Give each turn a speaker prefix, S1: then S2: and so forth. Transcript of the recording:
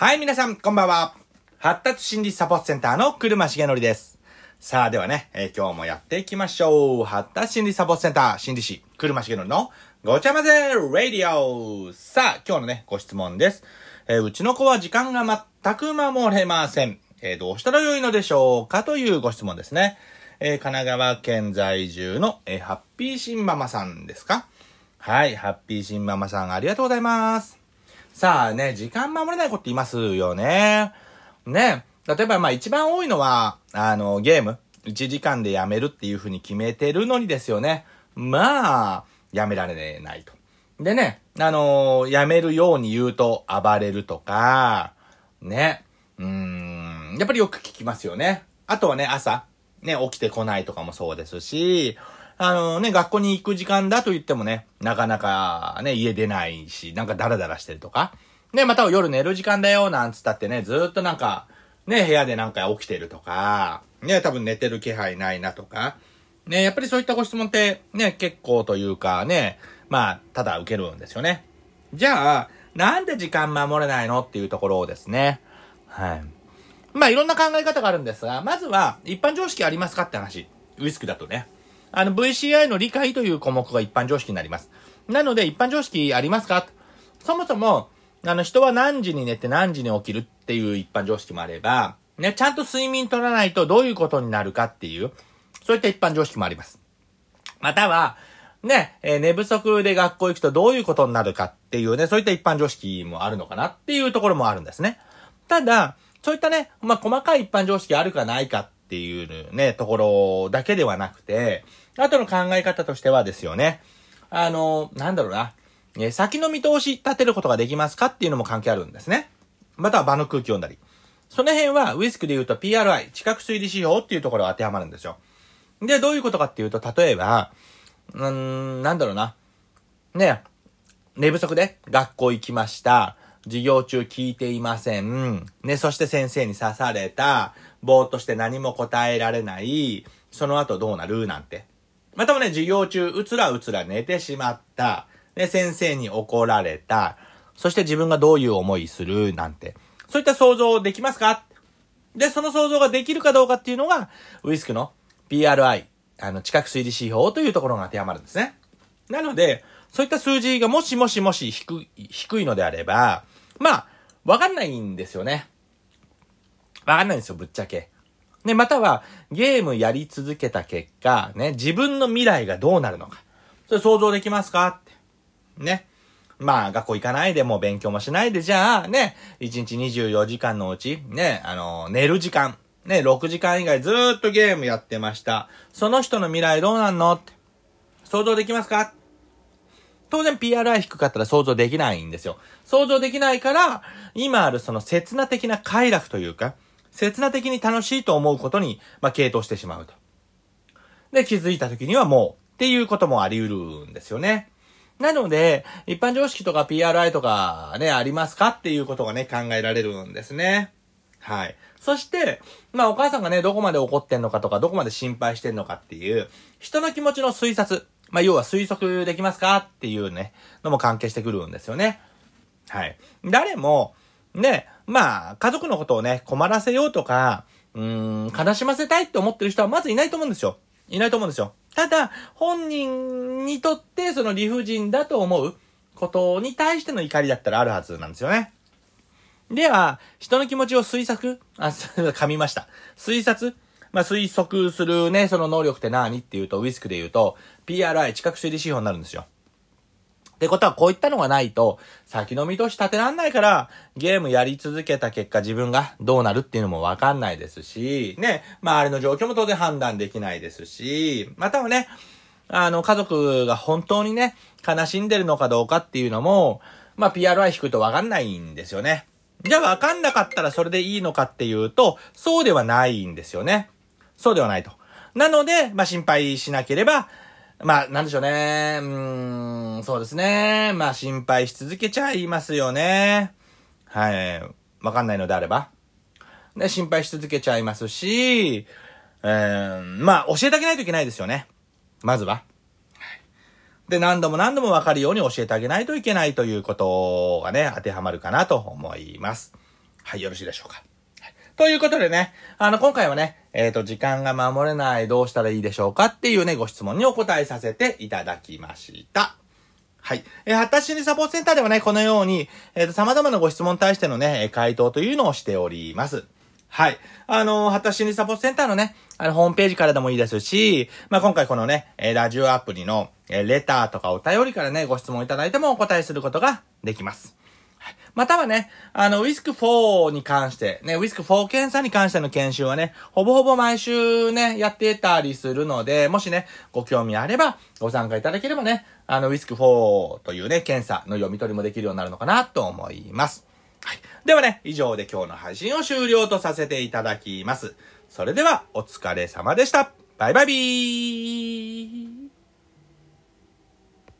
S1: はい、皆さん、こんばんは。発達心理サポートセンターの車重則です。さあ、ではね、えー今日もやっていきましょう。発達心理サポートセンター心理師、車重則のごちゃ混ぜラディオさあ、今日のね、ご質問です。えーうちの子は時間が全く守れません。えーどうしたらよいのでしょうかというご質問ですね。え神奈川県在住の、えハッピーシンママさんですか？はい、ハッピーシンママさんありがとうございます。さあね、時間守れない子って言いますよね。ね。例えばまあ一番多いのは、あの、ゲーム。1時間でやめるっていう風に決めてるのにですよね。まあ、やめられないと。でね、あのやめるように言うと暴れるとか、ね。うーん、やっぱりよく聞きますよね。あとはね、朝、ね、起きてこないとかもそうですし、あのね、学校に行く時間だと言ってもね、なかなかね、家出ないし、なんかダラダラしてるとか。ね、また夜寝る時間だよ、なんつったってね、ずっとなんか、ね、部屋でなんか起きてるとか、ね、多分寝てる気配ないなとか。ね、やっぱりそういったご質問って、ね、結構というかね、まあ、ただ受けるんですよね。じゃあ、なんで時間守れないのっていうところをですね。はい。まあ、いろんな考え方があるんですが、まずは、一般常識ありますかって話。ウイスクだとね。あの、VCI の理解という項目が一般常識になります。なので、一般常識ありますか？そもそも、あの、人は何時に寝て何時に起きるっていう一般常識もあれば、ね、ちゃんと睡眠取らないとどういうことになるかっていう、そういった一般常識もあります。または、ね、えー寝不足で学校行くとどういうことになるかっていうね、そういった一般常識もあるのかなっていうところもあるんですね。ただ、そういったね、まあ、細かい一般常識あるかないかっていうね、ところだけではなくて、あとの考え方としてはですよね、あの、なんだろうな、え先の見通し立てることができますかっていうのも関係あるんですね。または場の空気読んだり。その辺は、ウィスクで言うと PRI、知覚推理指標っていうところが当てはまるんですよ。で、どういうことかっていうと、例えば、うーん、なんだろうな。ね寝不足で学校行きました。授業中聞いていません。ね、そして先生に刺された。ぼーっとして何も答えられない。その後どうなる？なんて。またはね、授業中、うつらうつら寝てしまった。で、先生に怒られた。そして自分がどういう思いする？なんて。そういった想像できますか？で、その想像ができるかどうかっていうのが、ウィスクの PRI、あの、知覚推理指標というところが当てはまるんですね。なので、そういった数字がもしもしもし低い、低いのであれば、まあ、わかんないんですよね。わかんないんですよ、ぶっちゃけ。ね、または、ゲームやり続けた結果、ね、自分の未来がどうなるのか。それ想像できますか？って。ね。まあ、学校行かないでもう勉強もしないで、じゃあ、ね、1日24時間のうち、ね、あの、寝る時間、ね、6時間以外ずっとゲームやってました。その人の未来どうなんの？って。想像できますか？当然 PRI 低かったら想像できないんですよ。想像できないから、今あるその刹那的な快楽というか、刹那的に楽しいと思うことに、まあ、傾倒してしまうと。で、気づいた時にはもう、っていうこともあり得るんですよね。なので、一般常識とか PRI とかね、ありますかっていうことがね、考えられるんですね。はい。そして、まあお母さんがね、どこまで怒ってんのかとか、どこまで心配してんのかっていう、人の気持ちの推察。まあ要は推測できますかっていうね、のも関係してくるんですよね。はい。誰も、ね、まあ、家族のことをね、困らせようとか、うーん、悲しませたいって思ってる人はまずいないと思うんですよ。いないと思うんですよ。ただ、本人にとってその理不尽だと思うことに対しての怒りだったらあるはずなんですよね。では、人の気持ちを推測あ、噛みました。推察まあ、推測するね、その能力って何っていうと、ウィスクで言うと、PRI、知覚推理指標になるんですよ。ってことは、こういったのがないと、先の見通し立てらんないから、ゲームやり続けた結果、自分がどうなるっていうのもわかんないですし、ね、周りの状況も当然判断できないですし、またはね、あの、家族が本当にね、悲しんでるのかどうかっていうのも、まあ、PRI 低いとわかんないんですよね。じゃあわかんなかったらそれでいいのかっていうと、そうではないんですよね。そうではないと。なので、まあ、心配しなければ、まあ、なんでしょうね。うーん、そうですね。まあ、心配し続けちゃいますよね。はい。わかんないのであれば。で、心配し続けちゃいますし、えー、まあ、教えてあげないといけないですよね。まずは。で、何度も何度もわかるように教えてあげないといけないということがね、当てはまるかなと思います。はい、よろしいでしょうか。ということでね、あの、今回はね、えっ、と、時間が守れない、どうしたらいいでしょうかっていうね、ご質問にお答えさせていただきました。はい。えー発達心理サポートセンターではね、このように、えっ、と、様々なご質問に対してのね、回答というのをしております。はい。あのー発達心理サポートセンターのね、あの、ホームページからでもいいですし、まあ、今回このね、えラジオアプリの、えレターとかお便りからね、ご質問いただいてもお答えすることができます。またはね、あの、ウィスク4に関して、ね、ウィスク4検査に関しての研修はね、ほぼほぼ毎週ね、やってたりするので、もしね、ご興味あれば、ご参加いただければね、あの、ウィスク4というね、検査の読み取りもできるようになるのかなと思います。はい。ではね、以上で今日の配信を終了とさせていただきます。それでは、お疲れ様でした。バイバイビー